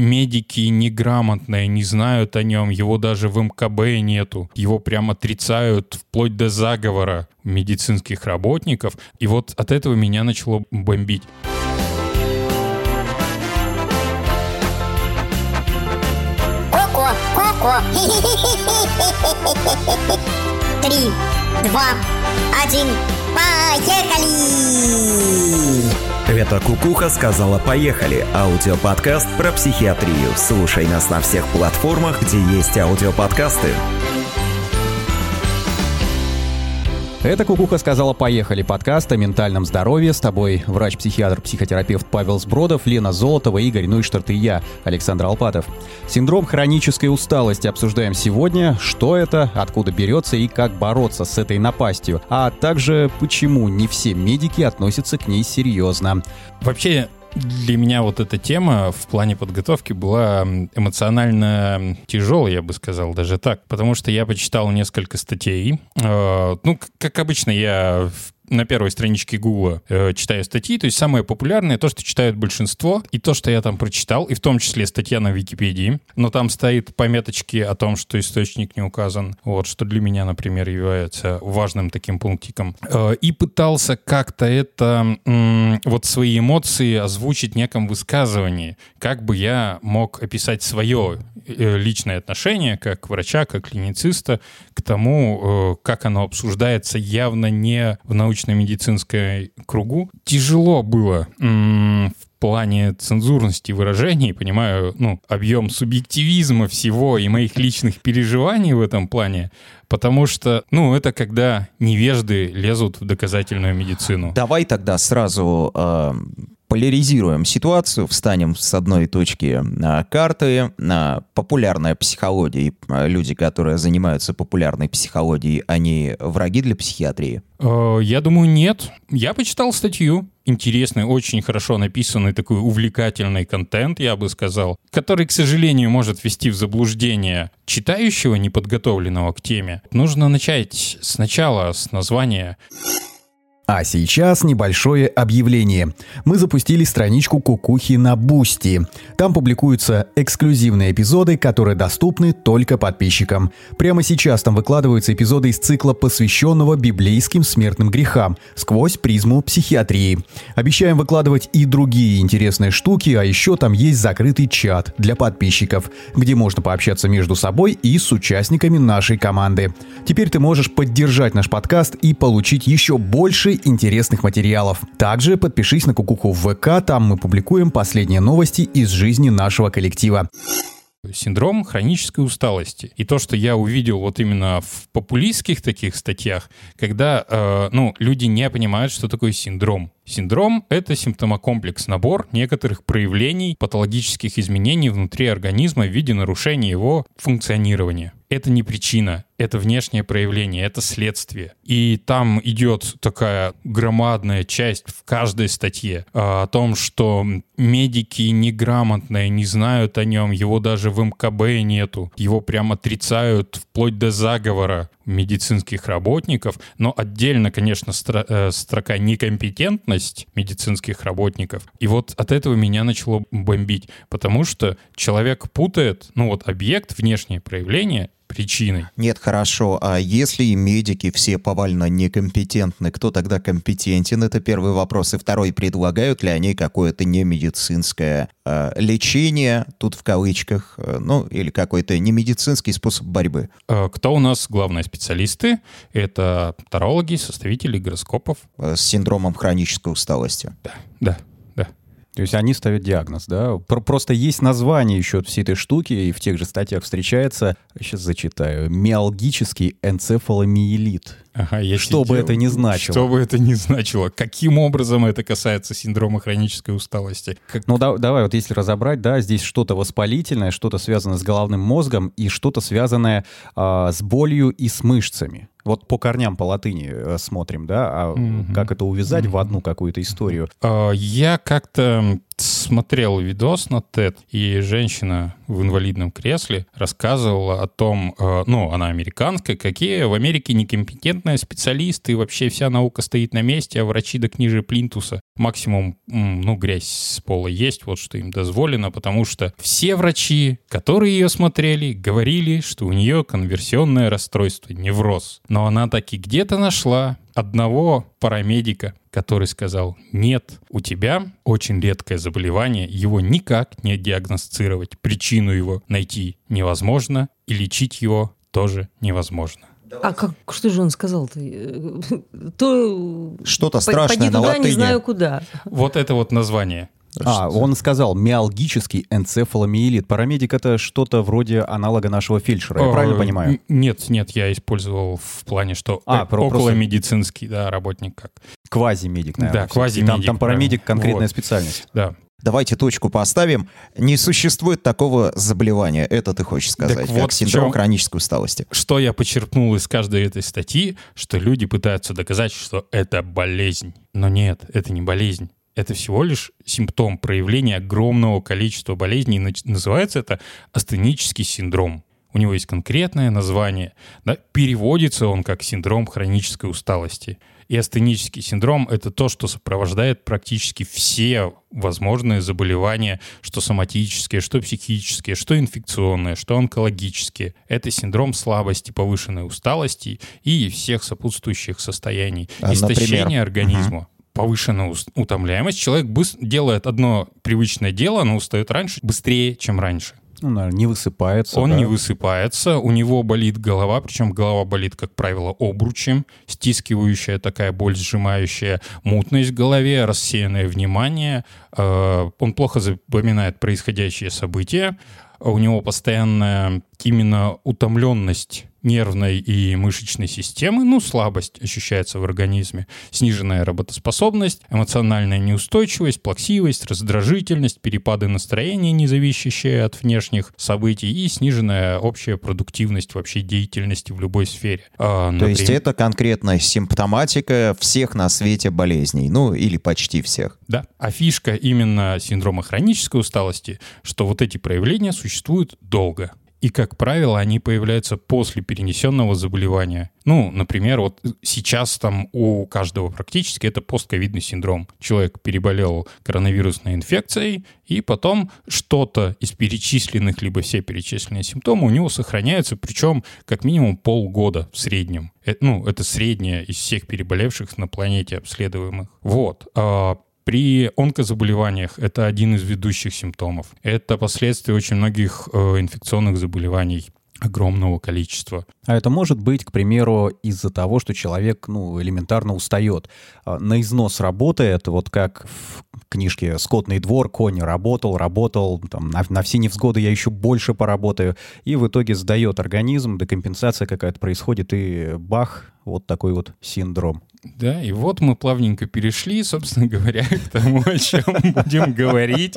медики неграмотные, не знают о нем, его даже в МКБ нету, его прям отрицают вплоть до заговора медицинских работников. И вот от этого меня начало бомбить. Три, два, один, поехали! Это Кукуха сказала «Поехали» – аудиоподкаст про психиатрию. Слушай нас на всех платформах, где есть аудиоподкасты. Это «Кукуха сказала поехали» подкаст о ментальном здоровье. С тобой врач-психиатр, психотерапевт Павел Сбродов, Лена Золотова, Игорь Нуйштарт и я, Александр Алпатов. Синдром хронической усталости обсуждаем сегодня. Что это, откуда берется и как бороться с этой напастью. А также почему не все медики относятся к ней серьезно. Вообще, для меня вот эта тема в плане подготовки была эмоционально тяжелой, я бы сказал, даже так. Потому что я почитал несколько статей. Э, ну, как обычно, я на первой страничке Гугла э, читаю статьи, то есть самое популярное, то, что читают большинство, и то, что я там прочитал, и в том числе статья на Википедии, но там стоит пометочки о том, что источник не указан, вот, что для меня, например, является важным таким пунктиком. Э, и пытался как-то это, м, вот свои эмоции озвучить в неком высказывании, как бы я мог описать свое э, личное отношение, как врача, как клинициста, к тому, э, как оно обсуждается явно не в научном научно-медицинской кругу. Тяжело было в плане цензурности выражений, понимаю, ну, объем субъективизма всего и моих личных переживаний в этом плане, потому что, ну, это когда невежды лезут в доказательную медицину. Давай тогда сразу э, поляризируем ситуацию, встанем с одной точки а, карты. А, популярная психология, а, люди, которые занимаются популярной психологией, они враги для психиатрии? Э, я думаю, нет. Я почитал статью. Интересный, очень хорошо написанный, такой увлекательный контент, я бы сказал, который, к сожалению, может ввести в заблуждение читающего, неподготовленного к теме. Нужно начать сначала с названия а сейчас небольшое объявление. Мы запустили страничку Кукухи на Бусти. Там публикуются эксклюзивные эпизоды, которые доступны только подписчикам. Прямо сейчас там выкладываются эпизоды из цикла, посвященного библейским смертным грехам, сквозь призму психиатрии. Обещаем выкладывать и другие интересные штуки, а еще там есть закрытый чат для подписчиков, где можно пообщаться между собой и с участниками нашей команды. Теперь ты можешь поддержать наш подкаст и получить еще больше интересных материалов. Также подпишись на Кукуху в ВК, там мы публикуем последние новости из жизни нашего коллектива синдром хронической усталости. И то, что я увидел вот именно в популистских таких статьях, когда э, ну, люди не понимают, что такое синдром. Синдром — это симптомокомплекс, набор некоторых проявлений патологических изменений внутри организма в виде нарушения его функционирования. Это не причина, это внешнее проявление, это следствие. И там идет такая громадная часть в каждой статье а, о том, что медики неграмотные, не знают о нем, его даже в МКБ нету, его прям отрицают вплоть до заговора медицинских работников, но отдельно, конечно, э, строка некомпетентность медицинских работников. И вот от этого меня начало бомбить, потому что человек путает, ну вот объект, внешнее проявление причиной. Нет, хорошо. А если медики все повально некомпетентны, кто тогда компетентен? Это первый вопрос. И второй, предлагают ли они какое-то немедицинское э, лечение, тут в кавычках, э, ну, или какой-то немедицинский способ борьбы? Э, кто у нас главные специалисты? Это тарологи, составители гороскопов. С синдромом хронической усталости. Да, да. То есть они ставят диагноз, да? Просто есть название еще всей этой штуки, и в тех же статьях встречается, сейчас зачитаю, миалгический энцефаломиелит. Ага, я что бы это ни значило. Что бы это ни значило. Каким образом это касается синдрома хронической усталости? Как... Ну да, давай вот если разобрать, да, здесь что-то воспалительное, что-то связано с головным мозгом и что-то связанное а, с болью и с мышцами. Вот по корням по латыни э, смотрим, да, а mm-hmm. как это увязать mm-hmm. в одну какую-то историю? Uh, я как-то смотрел видос на TED, и женщина в инвалидном кресле рассказывала о том, э, ну, она американская, какие в Америке некомпетентные специалисты, и вообще вся наука стоит на месте, а врачи до книже плинтуса. Максимум, ну, грязь с пола есть, вот что им дозволено, потому что все врачи, которые ее смотрели, говорили, что у нее конверсионное расстройство, невроз. Но она таки где-то нашла одного парамедика, который сказал, нет, у тебя очень редкое заболевание, его никак не диагностировать, причину его найти невозможно, и лечить его тоже невозможно. А как, что же он сказал-то? То Что-то по- страшное поди на туда, латыни. не знаю куда. Вот это вот название. А, он сказал миалгический энцефаломиелит. Парамедик это что-то вроде аналога нашего фельдшера, я Э, правильно понимаю? Нет, нет, я использовал в плане, что А, про- около просто- медицинский, да, работник как. Квазимедик, наверное. Да, квазимедик, Там, там парамедик конкретная Вот. специальность. Да. Давайте точку поставим. Не существует такого заболевания. Это ты хочешь сказать. Так как вот в синдром чем- хронической усталости. Что я почерпнул из каждой этой статьи, что люди пытаются доказать, что это болезнь. Но нет, это не болезнь. Это всего лишь симптом проявления огромного количества болезней. Называется это астенический синдром. У него есть конкретное название. Да? Переводится он как синдром хронической усталости. И астенический синдром — это то, что сопровождает практически все возможные заболевания, что соматические, что психические, что инфекционные, что онкологические. Это синдром слабости, повышенной усталости и всех сопутствующих состояний. А, Истощение например? организма. Повышенная ус- утомляемость. Человек быс- делает одно привычное дело, но устает раньше, быстрее, чем раньше. Ну, наверное, не высыпается. Он да. не высыпается, у него болит голова, причем голова болит, как правило, обручем, стискивающая такая боль, сжимающая мутность в голове, рассеянное внимание. Э, Он плохо запоминает происходящие события. У него постоянная именно утомленность нервной и мышечной системы, ну, слабость ощущается в организме, сниженная работоспособность, эмоциональная неустойчивость, плаксивость, раздражительность, перепады настроения, не зависящие от внешних событий, и сниженная общая продуктивность вообще деятельности в любой сфере. А, То есть например- это конкретная симптоматика всех на свете болезней. Ну, или почти всех. Да. А фишка именно синдрома хронической усталости, что вот эти проявления существуют долго. И, как правило, они появляются после перенесенного заболевания. Ну, например, вот сейчас там у каждого практически это постковидный синдром. Человек переболел коронавирусной инфекцией, и потом что-то из перечисленных, либо все перечисленные симптомы у него сохраняются, причем как минимум полгода в среднем. Э, ну, это среднее из всех переболевших на планете обследуемых. Вот. При онкозаболеваниях это один из ведущих симптомов. Это последствия очень многих э, инфекционных заболеваний огромного количества. А это может быть, к примеру, из-за того, что человек, ну, элементарно устает. А, На износ работает, вот как в книжке «Скотный двор», конь работал, работал, там, на, на все невзгоды я еще больше поработаю, и в итоге сдает организм, декомпенсация какая-то происходит, и бах, вот такой вот синдром. Да, и вот мы плавненько перешли, собственно говоря, к тому, о чем будем говорить.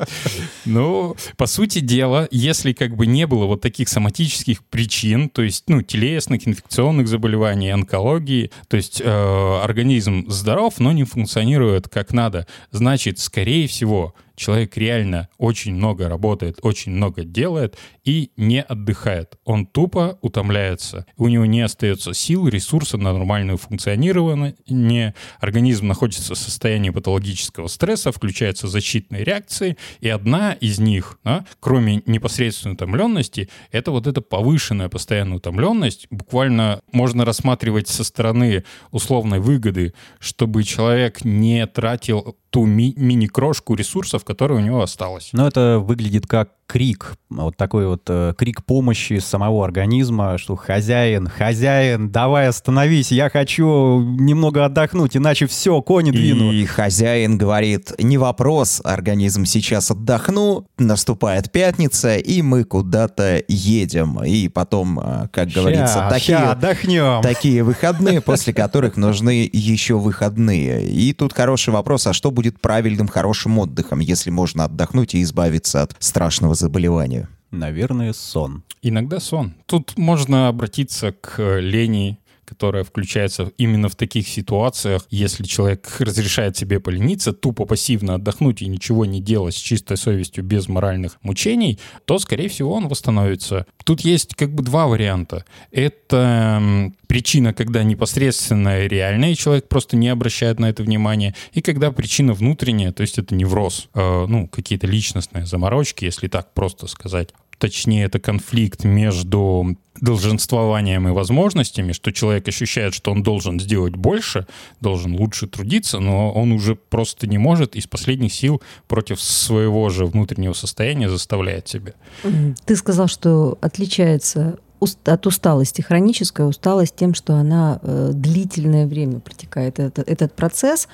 Ну, по сути дела, если как бы не было вот таких соматических причин, то есть, ну, телесных, инфекционных заболеваний, онкологии, то есть э, организм здоров, но не функционирует как надо, значит, скорее всего, человек реально очень много работает, очень много делает и не отдыхает. Он тупо утомляется. У него не остается сил, ресурса на нормальное функционирование. Организм находится в состоянии патологического стресса, включаются защитные реакции, и одна из них, да, кроме непосредственной утомленности, это вот эта повышенная постоянная утомленность. Буквально можно рассматривать со стороны условной выгоды, чтобы человек не тратил ту ми- мини-крошку ресурсов, которая у него осталась. Но это выглядит как крик, вот такой вот э, крик помощи самого организма, что хозяин, хозяин, давай остановись, я хочу немного отдохнуть, иначе все, кони двину. И хозяин говорит, не вопрос, организм сейчас отдохну, наступает пятница, и мы куда-то едем. И потом, а, как говорится, Ща, такие, ща, отдохнем. такие выходные, после которых нужны еще выходные. И тут хороший вопрос, а что будет правильным, хорошим отдыхом, если можно отдохнуть и избавиться от страшного заболевания? Наверное, сон. Иногда сон. Тут можно обратиться к лени, которая включается именно в таких ситуациях, если человек разрешает себе полениться, тупо пассивно отдохнуть и ничего не делать с чистой совестью, без моральных мучений, то, скорее всего, он восстановится. Тут есть как бы два варианта. Это причина, когда непосредственно реальная, и человек просто не обращает на это внимания, и когда причина внутренняя, то есть это невроз, э, ну, какие-то личностные заморочки, если так просто сказать точнее, это конфликт между долженствованием и возможностями, что человек ощущает, что он должен сделать больше, должен лучше трудиться, но он уже просто не может из последних сил против своего же внутреннего состояния заставляет себя. Ты сказал, что отличается от усталости. Хроническая усталость тем, что она э, длительное время протекает этот, этот процесс,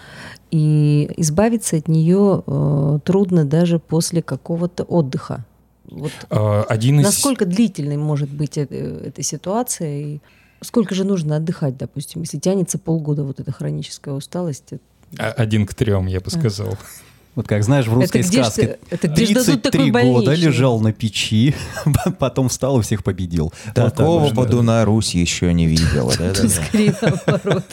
и избавиться от нее э, трудно даже после какого-то отдыха. Вот А, Один из... насколько длительной может быть э- эта ситуация и сколько же нужно отдыхать, допустим, если тянется полгода вот эта хроническая усталость? это- А, Один к трем, я бы сказал. Вот как знаешь, в русской Это где сказке ты- это где ж дадут 33 такой года лежал на печи, потом встал и всех победил. Так Такого да. Бодуна Русь еще не видела. да-да-да. Скорее наоборот.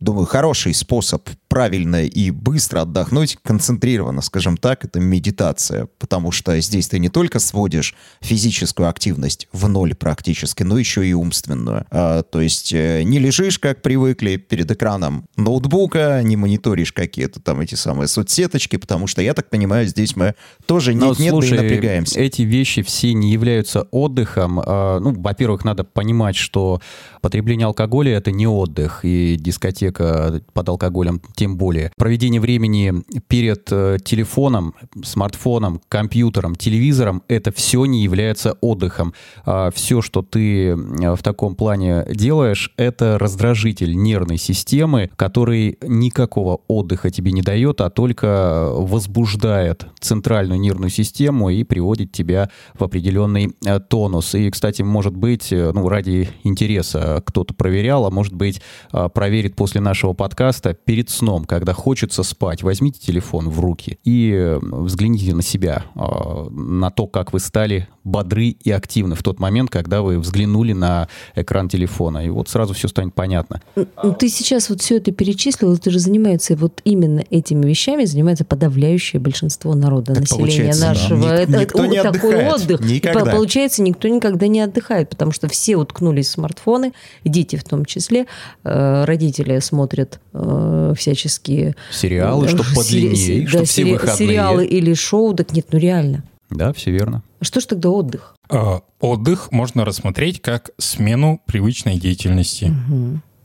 Думаю, хороший способ правильно и быстро отдохнуть, концентрированно, скажем так, это медитация. Потому что здесь ты не только сводишь физическую активность в ноль практически, но еще и умственную. А, то есть э, не лежишь, как привыкли, перед экраном ноутбука, не мониторишь какие-то там эти самые соцсеточки, потому что, я так понимаю, здесь мы тоже Но, нет-нет, да и слушай, напрягаемся. эти вещи все не являются отдыхом. А, Ну, во-первых, надо понимать, что потребление алкоголя это не отдых, и дискотека под алкоголем тем более. Проведение времени перед э, телефоном, смартфоном, компьютером, телевизором это все не является отдыхом. Все, что ты э, в таком плане делаешь, это раздражитель нервной системы, который никакого отдыха тебе не дает, а только возбуждает центральную нервную систему и приводит тебя в определенный э, тонус. И, кстати, может быть, ну, ради интереса кто-то проверял, а может быть, проверит после нашего подкаста перед сном, когда хочется спать, возьмите телефон в руки и взгляните на себя, э, на то, как вы стали бодры и активны в тот момент, когда вы взглянули на экран телефона. И вот сразу все станет понятно. Ну, ты сейчас вот все это перечислил, это же занимается вот именно этими вещами занимается подавляющее большинство народа, Так населения получается, да. нашего. Ник- это никто не такой отдыхает. отдых. Никогда. по- получается, никто никогда не отдыхает, потому что все уткнулись в смартфоны, дети в том числе, Э, родители смотрят э, всяческие Сериалы, э, чтоб сери- подлиннее, да, все сери- выходные. сериалы или шоу, так нет, ну реально. Да, все верно. А что ж тогда отдых? А, Отдых можно рассмотреть как смену привычной деятельности.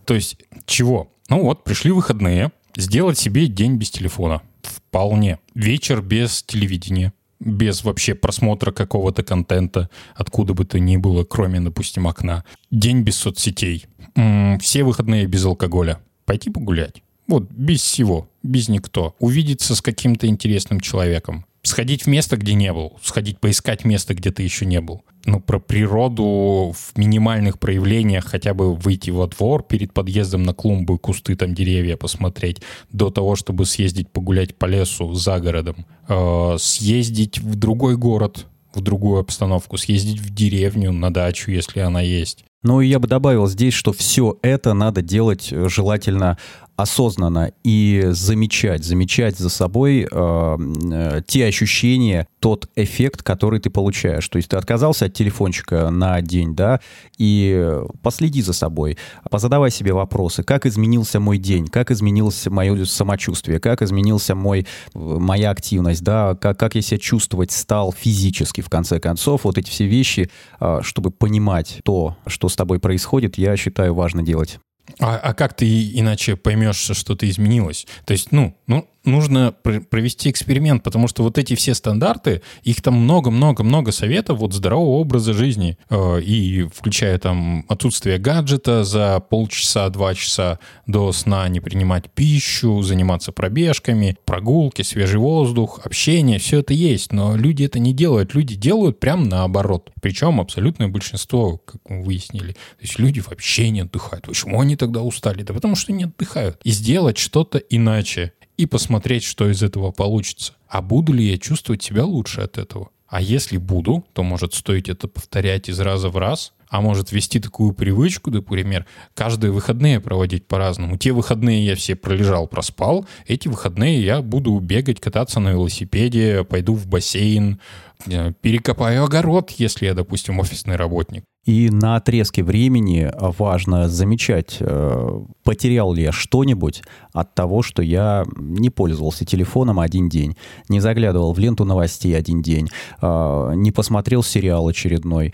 То есть чего? Ну вот, пришли выходные, сделать себе день без телефона. Вполне. Вечер без телевидения. Без вообще просмотра какого-то контента, откуда бы то ни было, кроме, допустим, окна. День без соцсетей. М, Все выходные без алкоголя. Пойти погулять. Вот, без всего, без никто. Увидеться с каким-то интересным человеком. Сходить в место, где не был. Сходить поискать место, где ты еще не был. Ну, про природу в минимальных проявлениях, хотя бы выйти во двор перед подъездом на клумбы, кусты, там деревья посмотреть, до того, чтобы съездить погулять по лесу за городом. Э, съездить в другой город, в другую обстановку, съездить в деревню, на дачу, если она есть. Ну и я бы добавил здесь, что все это надо делать э, желательно осознанно и замечать, замечать за собой э, э, те ощущения, тот эффект, который ты получаешь. То есть ты отказался от телефончика на день, да, и последи за собой, позадавай себе вопросы, как изменился мой день, как изменилось мое самочувствие, как изменился мой, моя активность, да, как, как я себя чувствовать стал физически, в конце концов. Вот эти все вещи, э, чтобы понимать то, что с тобой происходит, я считаю важно делать. А, а как ты иначе поймешь, что что-то изменилось? То есть, ну, ну нужно пр- провести эксперимент, потому что вот эти все стандарты, их там много-много-много советов вот здорового образа жизни, э, и включая там отсутствие гаджета за полчаса, два часа до сна, не принимать пищу, заниматься пробежками, прогулки, свежий воздух, общение, все это есть, но люди это не делают, люди делают прям наоборот. Причем абсолютное большинство, как мы выяснили, то есть люди вообще не отдыхают. Почему они тогда устали? Да потому что не отдыхают. И сделать что-то иначе и посмотреть, что из этого получится. А буду ли я чувствовать себя лучше от этого? А если буду, то может стоить это повторять из раза в раз, а может вести такую привычку, например, каждые выходные проводить по-разному. Те выходные я все пролежал, проспал, эти выходные я буду бегать, кататься на велосипеде, пойду в бассейн, э, перекопаю огород, если я, допустим, офисный работник. И на отрезке времени важно замечать, э, потерял ли я что-нибудь от того, что я не пользовался телефоном один день, не заглядывал в ленту новостей один день, э, не посмотрел сериал очередной.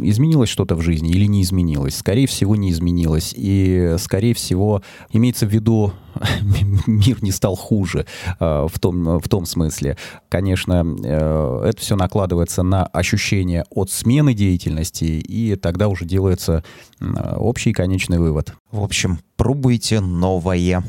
Изменилось что-то в жизни или не изменилось? Скорее всего, не изменилось. И, скорее всего, имеется в виду мир не стал хуже э, в том, в том смысле. Конечно, э, это все накладывается на ощущение от смены деятельности, и тогда уже делается общий конечный вывод. В общем, пробуйте новое.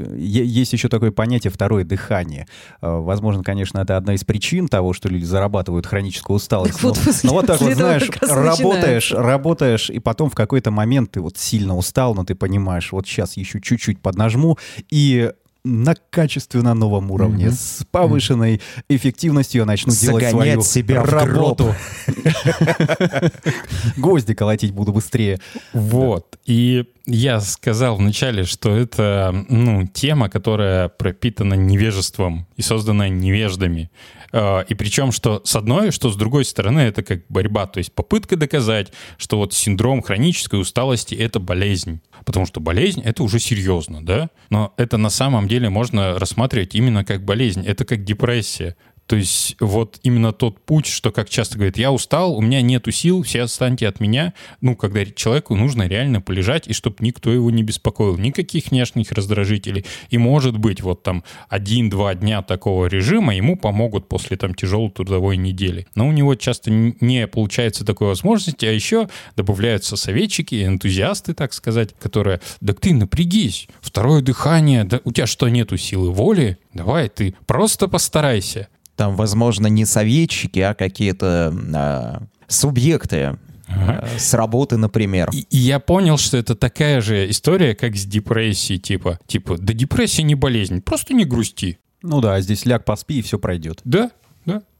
Есть еще такое понятие «второе дыхание». Э, возможно, конечно, это одна из причин того, что люди зарабатывают хроническую усталость. Так но, вот, но вот так вот, знаешь, работаешь, работаешь, и потом в какой-то момент ты вот сильно устал, но ты понимаешь, вот сейчас еще чуть-чуть поднажму, и на качественно новом уровне, mm-hmm. с повышенной mm-hmm. эффективностью я начну Загонять делать свою себя работу. Гвозди колотить буду быстрее. Вот. И я сказал вначале, что это ну, тема, которая пропитана невежеством и создана невеждами. А, и причем, что с одной, что с другой стороны, это как борьба, то есть попытка доказать, что вот синдром хронической усталости — это болезнь. Потому что болезнь — это уже серьезно, да? Но это на самом деле можно рассматривать именно как болезнь. Это как депрессия. То есть вот именно тот путь, что, как часто говорит, я устал, у меня нету сил, все отстаньте от меня. Ну, когда человеку нужно реально полежать, и чтобы никто его не беспокоил, никаких внешних раздражителей. И может быть вот там один-два дня такого режима ему помогут после там тяжелой трудовой недели. Но у него часто не получается такой возможности, а еще добавляются советчики, энтузиасты, так сказать, которые, да ты напрягись, второе дыхание, да у тебя что, нету силы воли? Давай ты просто постарайся. Там, возможно, не советчики, а какие-то а, субъекты Ага. С работы, например. И, и я понял, что это такая же история, как с депрессией, типа, типа, да депрессия не болезнь, просто не грусти. Ну да, здесь ляг поспи и все пройдет. Да,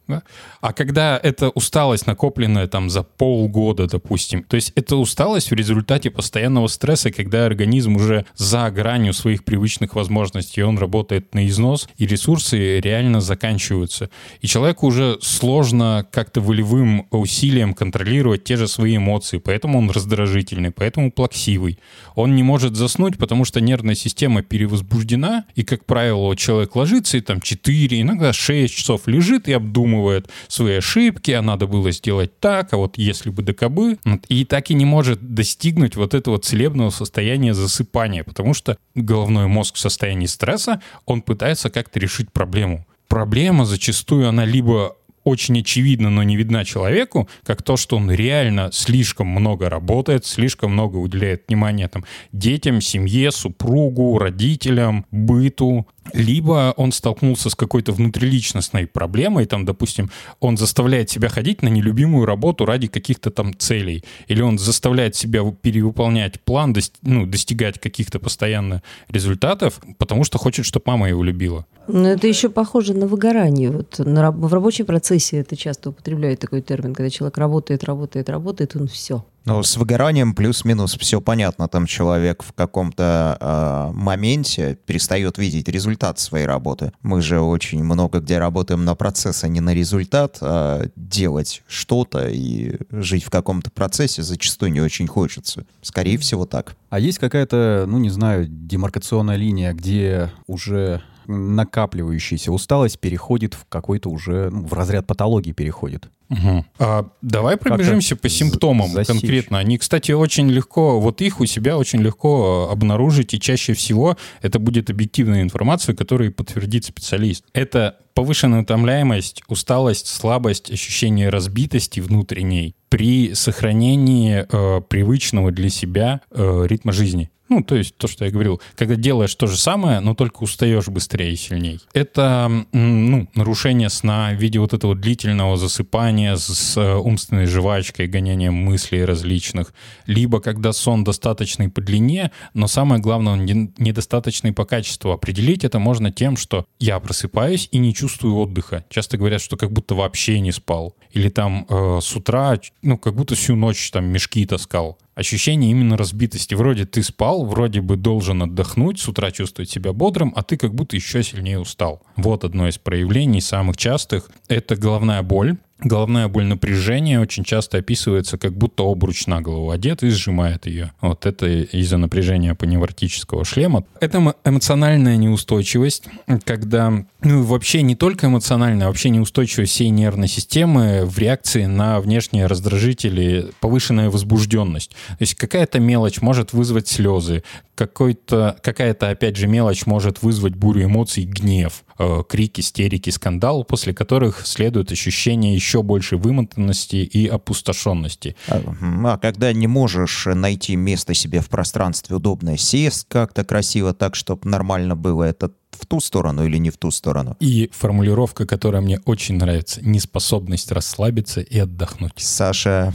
да. А когда эта усталость накопленная там за полгода, допустим, то есть это усталость в результате постоянного стресса, когда организм уже за гранью своих привычных возможностей, он работает на износ, и ресурсы реально заканчиваются. И человеку уже сложно как-то волевым усилием контролировать те же свои эмоции, поэтому он раздражительный, поэтому плаксивый. Он не может заснуть, потому что нервная система перевозбуждена, и, как правило, человек ложится и там 4, иногда 6 часов лежит и обдумывает обдумывает свои ошибки, а надо было сделать так, а вот если бы да кабы. И так и не может достигнуть вот этого целебного состояния засыпания, потому что головной мозг в состоянии стресса, он пытается как-то решить проблему. Проблема зачастую, она либо очень очевидно, но не видна человеку, как то, что он реально слишком много работает, слишком много уделяет внимания там, детям, семье, супругу, родителям, быту, либо он столкнулся с какой-то внутриличностной проблемой, там, допустим, он заставляет себя ходить на нелюбимую работу ради каких-то там целей, или он заставляет себя перевыполнять план, ну, достигать каких-то постоянно результатов, потому что хочет, чтобы мама его любила. Но это еще похоже на выгорание. Вот на, в рабочем процессе это часто употребляют такой термин, когда человек работает, работает, работает, он все. Ну, с выгоранием плюс-минус все понятно. Там человек в каком-то э, моменте перестает видеть результат своей работы. Мы же очень много где работаем на процесс, а не на результат. А делать что-то и жить в каком-то процессе зачастую не очень хочется. Скорее всего, так. А есть какая-то, ну, не знаю, демаркационная линия, где уже накапливающаяся усталость переходит в какой-то уже, ну, в разряд патологии переходит. Угу. А, давай пробежимся по симптомам засечь. конкретно. Они, кстати, очень легко, вот их у себя очень легко обнаружить, и чаще всего это будет объективная информация, которую подтвердит специалист. Это повышенная утомляемость, усталость, слабость, ощущение разбитости внутренней при сохранении э, привычного для себя э, ритма жизни. Ну, то есть то, что я говорил, когда делаешь то же самое, но только устаешь быстрее и сильней. Это ну, нарушение сна в виде вот этого длительного засыпания с э, умственной жвачкой, гонением мыслей различных. Либо когда сон достаточный по длине, но самое главное, он не- недостаточный по качеству. Определить это можно тем, что я просыпаюсь и не чувствую отдыха. Часто говорят, что как будто вообще не спал. Или там э, с утра, ну, как будто всю ночь там мешки таскал ощущение именно разбитости. Вроде ты спал, вроде бы должен отдохнуть, с утра чувствовать себя бодрым, а ты как будто еще сильнее устал. Вот одно из проявлений самых частых. Это головная боль. Головная боль напряжения очень часто описывается, как будто обруч на голову одет и сжимает ее. Вот это из-за напряжения паневротического шлема. Это эмо- эмоциональная неустойчивость, когда, ну вообще не только эмоциональная, а вообще неустойчивость всей нервной системы в реакции на внешние раздражители, повышенная возбужденность. То есть какая-то мелочь может вызвать слезы, какой-то, какая-то, опять же, мелочь может вызвать бурю эмоций, гнев, э, крик, истерики, скандал, после которых следует ощущение еще большей вымотанности и опустошенности. А. А когда не можешь найти место себе в пространстве удобное, сесть как-то красиво так, чтобы нормально было, это в ту сторону или не в ту сторону? И формулировка, которая мне очень нравится, неспособность расслабиться и отдохнуть. Саша,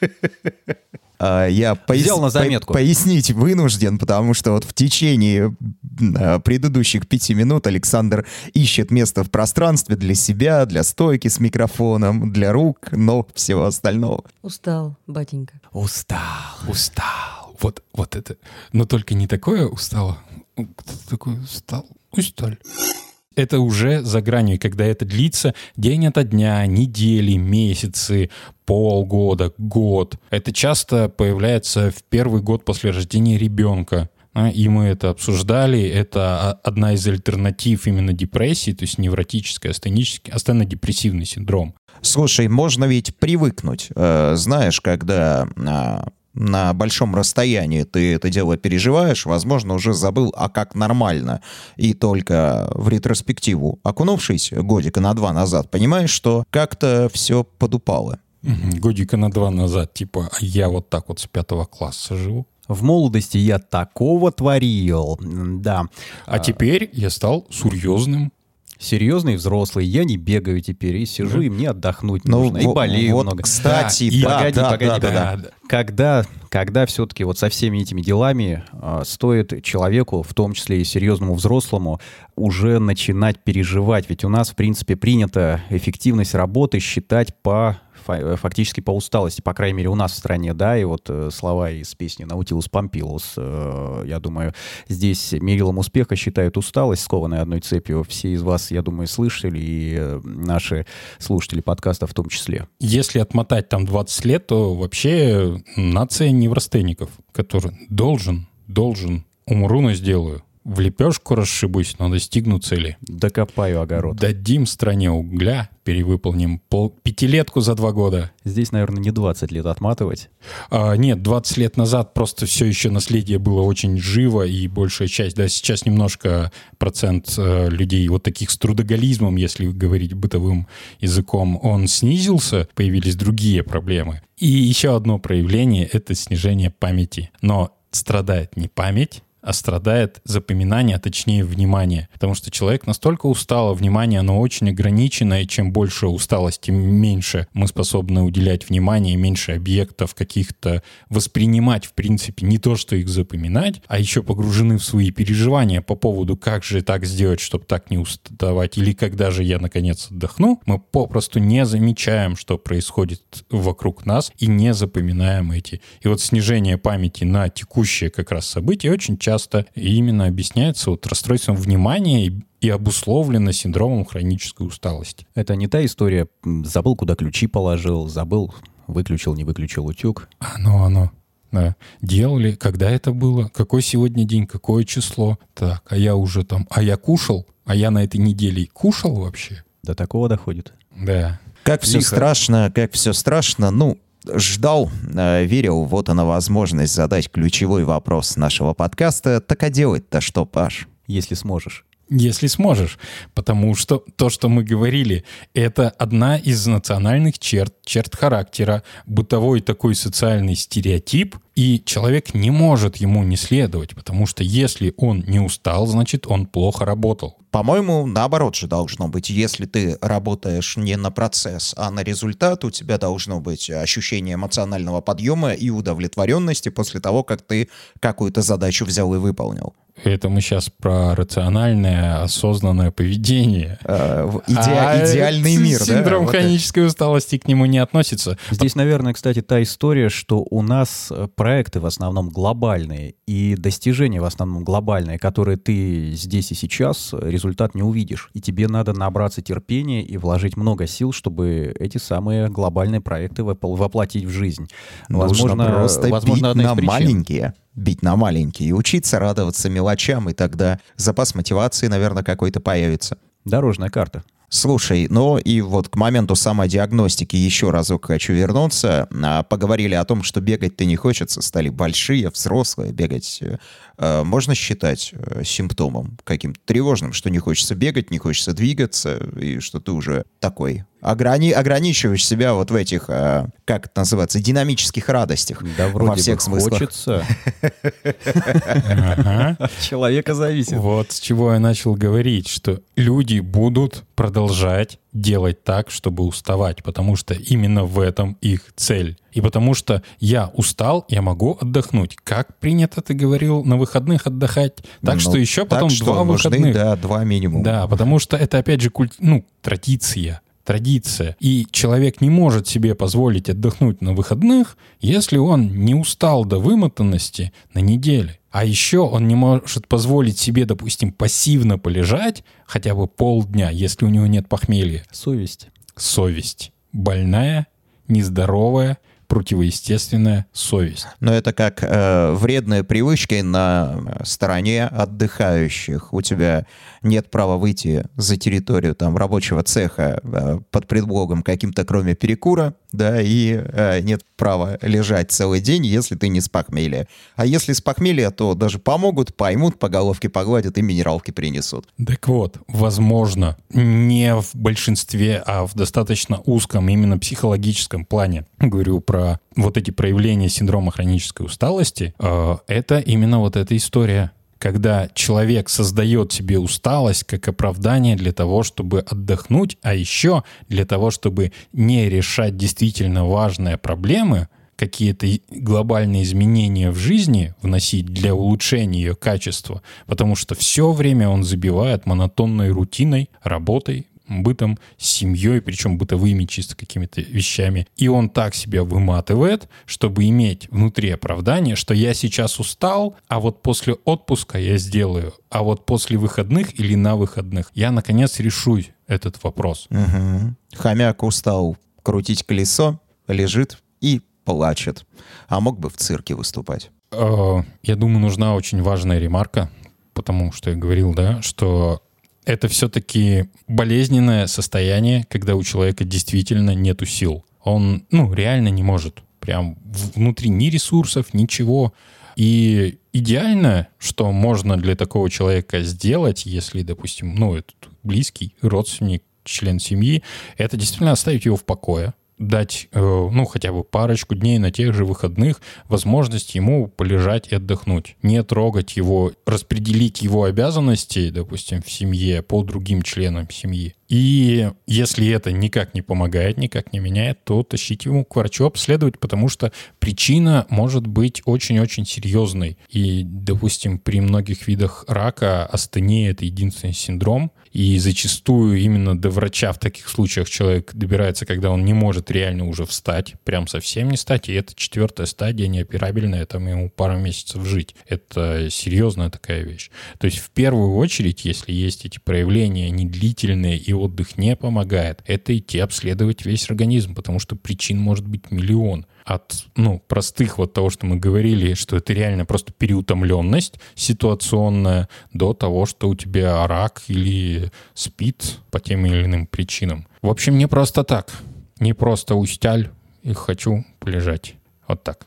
я пояс- Взял на заметку. по- пояснить вынужден, потому что вот в течение а, предыдущих пяти минут Александр ищет место в пространстве для себя, для стойки с микрофоном, для рук, ног, всего остального. Устал, батенька. Устал. Устал. Вот, вот это. Но только не такое устало. Кто такой устал? Усталь. Это уже за гранью, когда это длится день ото дня, недели, месяцы, полгода, год. Это часто появляется в первый год после рождения ребенка. А, И мы это обсуждали. Это одна из альтернатив именно депрессии, то есть невротический, астенический, астенно-депрессивный синдром. Слушай, можно ведь привыкнуть. Э, знаешь, когда а, на большом расстоянии ты это дело переживаешь, возможно, уже забыл, а как нормально. И только в ретроспективу, окунувшись годика на два назад, понимаешь, что как-то все подупало. Годика на два назад, типа, а я вот так вот с пятого класса живу. В молодости я такого творил. Да. А теперь я стал серьезным. Серьезный взрослый, я не бегаю теперь и сижу, и мне отдохнуть Ну, нужно. И болею вот, много. кстати, Да, да, погоди, да, погоди, да, да, погоди. да. Когда, когда все-таки вот со всеми этими делами а, стоит человеку, в том числе и серьезному взрослому, уже начинать переживать? Ведь у нас, в принципе, принято эффективность работы считать по фактически по усталости, по крайней мере, у нас в стране, да, и вот э, слова из песни «Наутилус Помпилус», э, я думаю, здесь мерилом успеха считают усталость, скованной одной цепью. Все из вас, я думаю, слышали, и э, наши слушатели подкаста в том числе. Если отмотать там 20 лет, то вообще нация неврастенников, который должен, должен, умру, но сделаю. В лепешку расшибусь, но достигну цели. Докопаю огород. Дадим стране угля, перевыполним пол, пятилетку за два года. Здесь, наверное, не 20 лет отматывать. А, нет, 20 лет назад просто все еще наследие было очень живо, и большая часть, да, сейчас немножко процент э, людей вот таких с трудоголизмом, если говорить бытовым языком, он снизился, появились другие проблемы. И еще одно проявление — это снижение памяти. Но страдает не память, а страдает запоминание, а точнее внимание. Потому что человек настолько устал, а внимание, оно очень ограничено, и чем больше усталости, тем меньше мы способны уделять внимание, меньше объектов каких-то воспринимать, в принципе, не то, что их запоминать, а еще погружены в свои переживания по поводу, как же так сделать, чтобы так не уставать, или когда же я, наконец, отдохну, мы попросту не замечаем, что происходит вокруг нас, и не запоминаем эти. И вот снижение памяти на текущее как раз событие очень часто именно объясняется вот расстройством внимания и, и обусловлено синдромом хронической усталости. Это не та история, забыл, куда ключи положил, забыл, выключил, не выключил утюг. Оно, оно. Да. Делали, когда это было, какой сегодня день, какое число. Так, а я уже там, а я кушал, а я на этой неделе кушал вообще. До такого доходит. Да. Как все Лихо. страшно, как все страшно. Ну, ждал, э, верил, вот она возможность задать ключевой вопрос нашего подкаста. Так а делать-то что, Паш? Если сможешь. Если сможешь. Потому что то, что мы говорили, это одна из национальных черт, черт характера, бытовой такой социальный стереотип, и человек не может ему не следовать, потому что если он не устал, значит, он плохо работал. По-моему, наоборот же должно быть. Если ты работаешь не на процесс, а на результат, у тебя должно быть ощущение эмоционального подъема и удовлетворенности после того, как ты какую-то задачу взял и выполнил. Это мы сейчас про рациональное, осознанное поведение. В иде- а идеальный мир, да? Синдром Вот хронической усталости к нему не относится. Здесь, наверное, кстати, та история, что у нас э, проекты в основном глобальные и достижения в основном глобальные, которые ты здесь и сейчас э, результат не увидишь. И тебе надо набраться терпения и вложить много сил, чтобы эти самые глобальные проекты вопл- воплотить в жизнь. Нужно просто возможно, одна из на причин. маленькие, бить на маленькие и учиться радоваться мелочам, и тогда запас мотивации, наверное, какой-то появится. Дорожная карта. Слушай, ну и вот к моменту самодиагностики еще разок хочу вернуться. А, Поговорили о том, что бегать-то не хочется, стали большие, взрослые, бегать э, можно считать э, симптомом каким-то тревожным, что не хочется бегать, не хочется двигаться, и что ты уже такой ограни- ограничиваешь себя вот в этих, э, как это называется, динамических радостях. Да вроде во всех бы смыслах. хочется. Человека зависит. Вот с чего я начал говорить, что люди будут продолжать делать так, чтобы уставать, потому что именно в этом их цель. И потому что я устал, я могу отдохнуть. Как принято, ты говорил, на выходных отдыхать? Так Ну, что еще потом так что два нужны, выходных. да, два минимум. Да, потому что это опять же культ, ну, традиция. Традиция. И человек не может себе позволить отдохнуть на выходных, если он не устал до вымотанности на неделе. А еще он не может позволить себе, допустим, пассивно полежать хотя бы полдня, если у него нет похмелья. Совесть. Совесть. Больная, нездоровая, противоестественная совесть. Но это как э, вредные привычки на стороне отдыхающих. У тебя нет права выйти за территорию там рабочего цеха э, под предлогом каким-то, кроме перекура, да, и э, нет права лежать целый день, если ты не с похмелья. А если с похмелья, то даже помогут, поймут, по головке погладят и минералки принесут. Так вот, возможно, не в большинстве, а в достаточно узком, именно психологическом плане, говорю про вот эти проявления синдрома хронической усталости, э, это именно вот эта история когда человек создает себе усталость как оправдание для того, чтобы отдохнуть, а еще для того, чтобы не решать действительно важные проблемы, какие-то глобальные изменения в жизни вносить для улучшения ее качества, потому что все время он забивает монотонной рутиной, работой, бытом, семьей, причем бытовыми чисто какими-то вещами. И он так себя выматывает, чтобы иметь внутри оправдание, что я сейчас устал, а вот после отпуска я сделаю, а вот после выходных или на выходных я наконец решу этот вопрос. Мгм. Хомяк устал крутить колесо, лежит и плачет. А мог бы в цирке выступать. Э, Я думаю, нужна очень важная ремарка, потому что я говорил, да, что это все-таки болезненное состояние, когда у человека действительно нету сил. Он, ну, реально не может. Прям внутри ни ресурсов, ничего. И идеально, что можно для такого человека сделать, если, допустим, ну, этот близкий родственник, член семьи, это действительно оставить его в покое, дать, э, ну, хотя бы парочку дней на тех же выходных возможность ему полежать и отдохнуть. Не трогать его, распределить его обязанности, допустим, в семье по другим членам семьи. И если это никак не помогает, никак не меняет, то тащить ему к врачу обследовать, потому что причина может быть очень-очень серьезной. И, допустим, при многих видах рака астения — это единственный синдром, и зачастую именно до врача в таких случаях человек добирается, когда он не может реально уже встать, прям совсем не встать, и это четвертая стадия, неоперабельная, там ему пару месяцев жить. Это серьезная такая вещь. То есть в первую очередь, если есть эти проявления недлительные и отдых не помогает, это идти обследовать весь организм, потому что причин может быть миллион от ну, простых вот того, что мы говорили, что это реально просто переутомленность ситуационная, до того, что у тебя рак или спит по тем или иным причинам. В общем, не просто так. Не просто устяль и хочу полежать. Вот так.